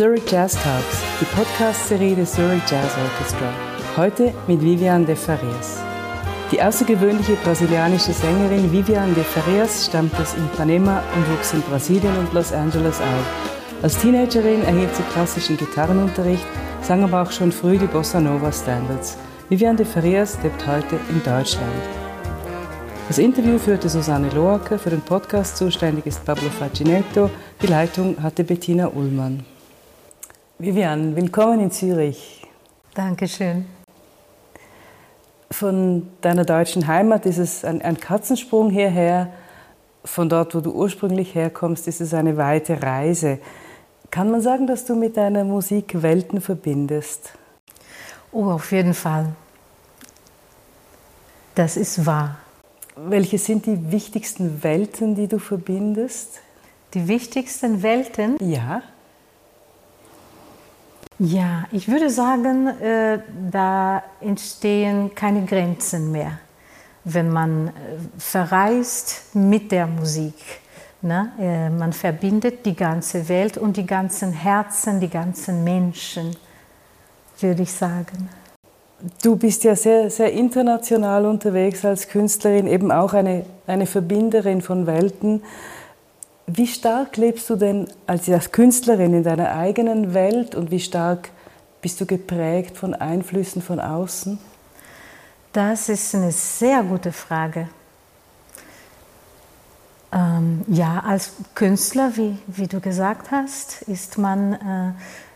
Zurich Jazz Talks, die Podcast-Serie des Zurich Jazz Orchestra. Heute mit Vivian de Farias. Die außergewöhnliche brasilianische Sängerin Vivian de Farias stammt aus Ipanema und wuchs in Brasilien und Los Angeles auf. Als Teenagerin erhielt sie klassischen Gitarrenunterricht, sang aber auch schon früh die Bossa Nova Standards. Vivian de Farias lebt heute in Deutschland. Das Interview führte Susanne Loacker, für den Podcast zuständig ist Pablo Facinetto, die Leitung hatte Bettina Ullmann. Vivian, willkommen in Zürich. Dankeschön. Von deiner deutschen Heimat ist es ein, ein Katzensprung hierher. Von dort, wo du ursprünglich herkommst, ist es eine weite Reise. Kann man sagen, dass du mit deiner Musik Welten verbindest? Oh, auf jeden Fall. Das ist wahr. Welche sind die wichtigsten Welten, die du verbindest? Die wichtigsten Welten? Ja. Ja, ich würde sagen, äh, da entstehen keine Grenzen mehr, wenn man äh, verreist mit der Musik. Ne? Äh, man verbindet die ganze Welt und die ganzen Herzen, die ganzen Menschen, würde ich sagen. Du bist ja sehr, sehr international unterwegs als Künstlerin, eben auch eine, eine Verbinderin von Welten. Wie stark lebst du denn als Künstlerin in deiner eigenen Welt und wie stark bist du geprägt von Einflüssen von außen? Das ist eine sehr gute Frage. Ähm, ja, als Künstler, wie, wie du gesagt hast, ist man äh,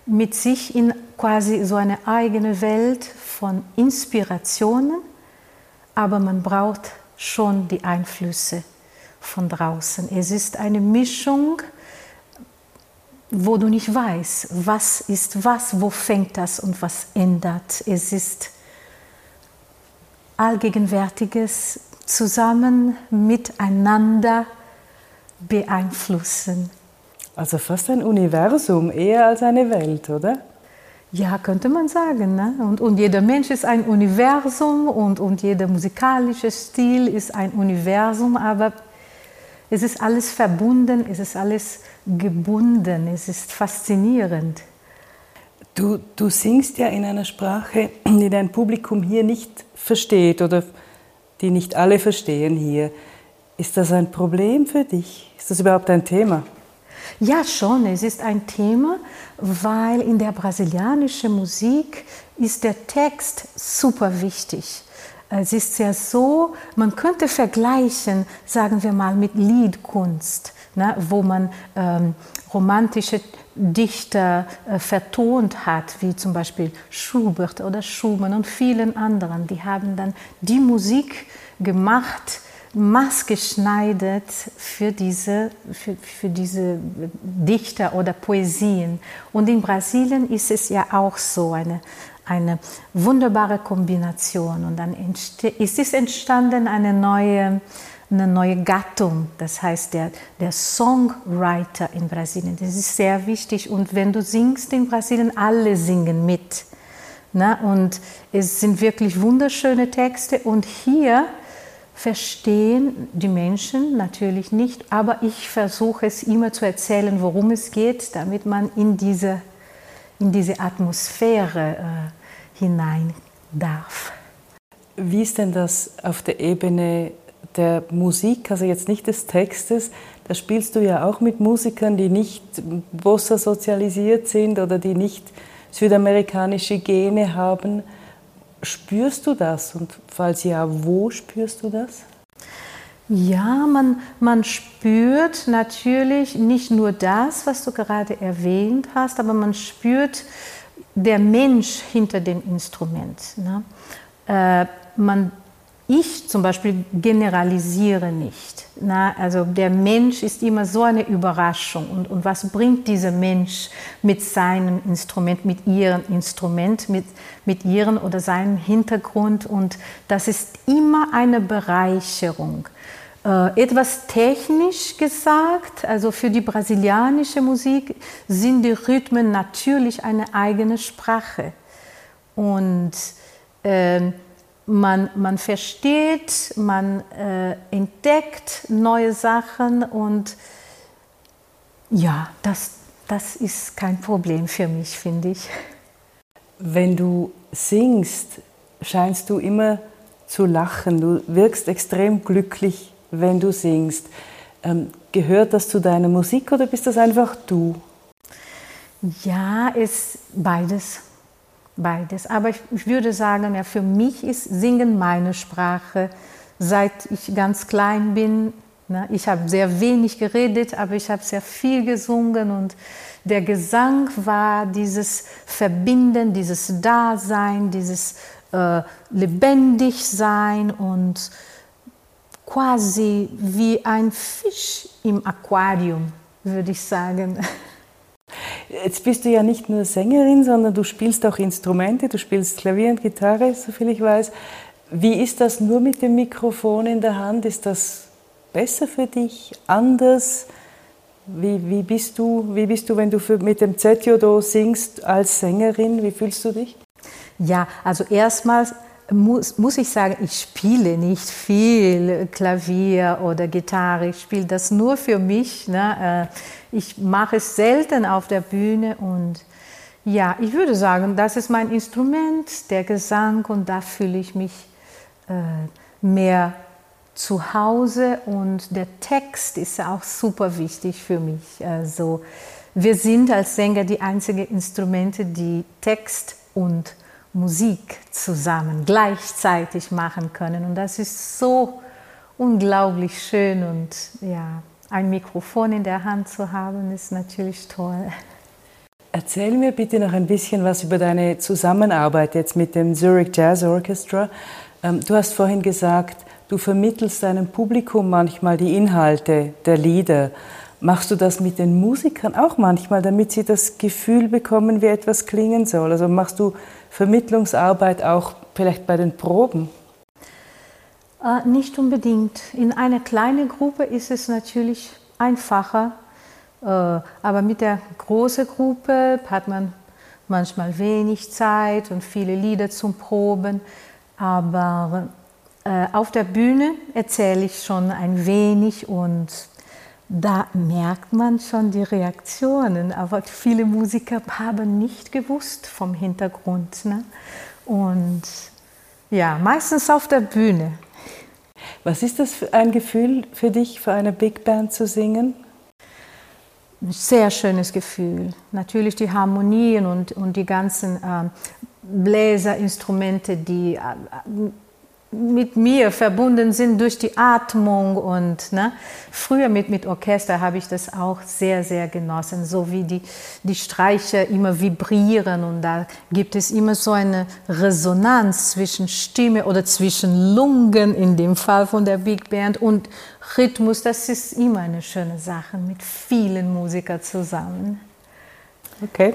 mit sich in quasi so eine eigene Welt von Inspirationen, aber man braucht schon die Einflüsse von draußen. Es ist eine Mischung, wo du nicht weißt, was ist was, wo fängt das und was ändert. Es ist allgegenwärtiges zusammen miteinander beeinflussen. Also fast ein Universum, eher als eine Welt, oder? Ja, könnte man sagen. Ne? Und, und jeder Mensch ist ein Universum und, und jeder musikalische Stil ist ein Universum, aber es ist alles verbunden, es ist alles gebunden, es ist faszinierend. Du, du singst ja in einer Sprache, die dein Publikum hier nicht versteht oder die nicht alle verstehen hier. Ist das ein Problem für dich? Ist das überhaupt ein Thema? Ja, schon. Es ist ein Thema, weil in der brasilianischen Musik ist der Text super wichtig. Es ist ja so, man könnte vergleichen, sagen wir mal, mit Liedkunst, ne, wo man ähm, romantische Dichter äh, vertont hat, wie zum Beispiel Schubert oder Schumann und vielen anderen. Die haben dann die Musik gemacht, maßgeschneidert für diese, für, für diese Dichter oder Poesien. Und in Brasilien ist es ja auch so eine, eine wunderbare Kombination. Und dann ist es entstanden eine neue, eine neue Gattung, das heißt der, der Songwriter in Brasilien. Das ist sehr wichtig. Und wenn du singst in Brasilien, alle singen mit. Na, und es sind wirklich wunderschöne Texte. Und hier verstehen die Menschen natürlich nicht, aber ich versuche es immer zu erzählen, worum es geht, damit man in diese, in diese Atmosphäre äh, hinein darf. Wie ist denn das auf der Ebene der Musik, also jetzt nicht des Textes? Da spielst du ja auch mit Musikern, die nicht Bossa sozialisiert sind oder die nicht südamerikanische Gene haben. Spürst du das? Und falls ja, wo spürst du das? Ja, man, man spürt natürlich nicht nur das, was du gerade erwähnt hast, aber man spürt der Mensch hinter dem Instrument. Ne? Äh, man ich zum Beispiel generalisiere nicht. Na, also der Mensch ist immer so eine Überraschung. Und, und was bringt dieser Mensch mit seinem Instrument, mit ihrem Instrument, mit, mit ihrem oder seinem Hintergrund? Und das ist immer eine Bereicherung. Äh, etwas technisch gesagt, also für die brasilianische Musik sind die Rhythmen natürlich eine eigene Sprache. Und äh, man, man versteht, man äh, entdeckt neue Sachen und ja, das, das ist kein Problem für mich, finde ich. Wenn du singst, scheinst du immer zu lachen. Du wirkst extrem glücklich, wenn du singst. Ähm, gehört das zu deiner Musik oder bist das einfach du? Ja, ist beides. Beides. Aber ich, ich würde sagen, ja, für mich ist Singen meine Sprache. Seit ich ganz klein bin, ne, ich habe sehr wenig geredet, aber ich habe sehr viel gesungen und der Gesang war dieses Verbinden, dieses Dasein, dieses äh, Lebendigsein und quasi wie ein Fisch im Aquarium, würde ich sagen. Jetzt bist du ja nicht nur Sängerin, sondern du spielst auch Instrumente, du spielst Klavier und Gitarre, soviel ich weiß. Wie ist das nur mit dem Mikrofon in der Hand? Ist das besser für dich, anders? Wie, wie, bist, du, wie bist du, wenn du für, mit dem Zetiodo singst als Sängerin? Wie fühlst du dich? Ja, also erstmals muss, muss ich sagen, ich spiele nicht viel Klavier oder Gitarre. Ich spiele das nur für mich. Ne? Äh, ich mache es selten auf der Bühne und ja, ich würde sagen, das ist mein Instrument, der Gesang und da fühle ich mich äh, mehr zu Hause und der Text ist auch super wichtig für mich. Also wir sind als Sänger die einzigen Instrumente, die Text und Musik zusammen gleichzeitig machen können. Und das ist so unglaublich schön und ja, ein Mikrofon in der Hand zu haben, ist natürlich toll. Erzähl mir bitte noch ein bisschen was über deine Zusammenarbeit jetzt mit dem Zurich Jazz Orchestra. Ähm, du hast vorhin gesagt, du vermittelst deinem Publikum manchmal die Inhalte der Lieder. Machst du das mit den Musikern auch manchmal, damit sie das Gefühl bekommen, wie etwas klingen soll? Also machst du Vermittlungsarbeit auch vielleicht bei den Proben? Äh, nicht unbedingt. In einer kleinen Gruppe ist es natürlich einfacher, äh, aber mit der großen Gruppe hat man manchmal wenig Zeit und viele Lieder zum Proben. Aber äh, auf der Bühne erzähle ich schon ein wenig und da merkt man schon die Reaktionen, aber viele Musiker haben nicht gewusst vom Hintergrund. Ne? Und ja, meistens auf der Bühne. Was ist das für ein Gefühl für dich, für eine Big Band zu singen? Ein sehr schönes Gefühl. Natürlich die Harmonien und, und die ganzen äh, Bläserinstrumente, die äh, mit mir verbunden sind durch die Atmung und ne, früher mit, mit Orchester habe ich das auch sehr, sehr genossen, so wie die, die Streicher immer vibrieren und da gibt es immer so eine Resonanz zwischen Stimme oder zwischen Lungen in dem Fall von der Big Band und Rhythmus, das ist immer eine schöne Sache mit vielen Musikern zusammen. Okay,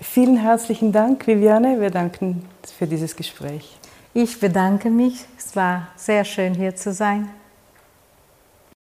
vielen herzlichen Dank, Viviane. Wir danken für dieses Gespräch. Ich bedanke mich. Es war sehr schön hier zu sein.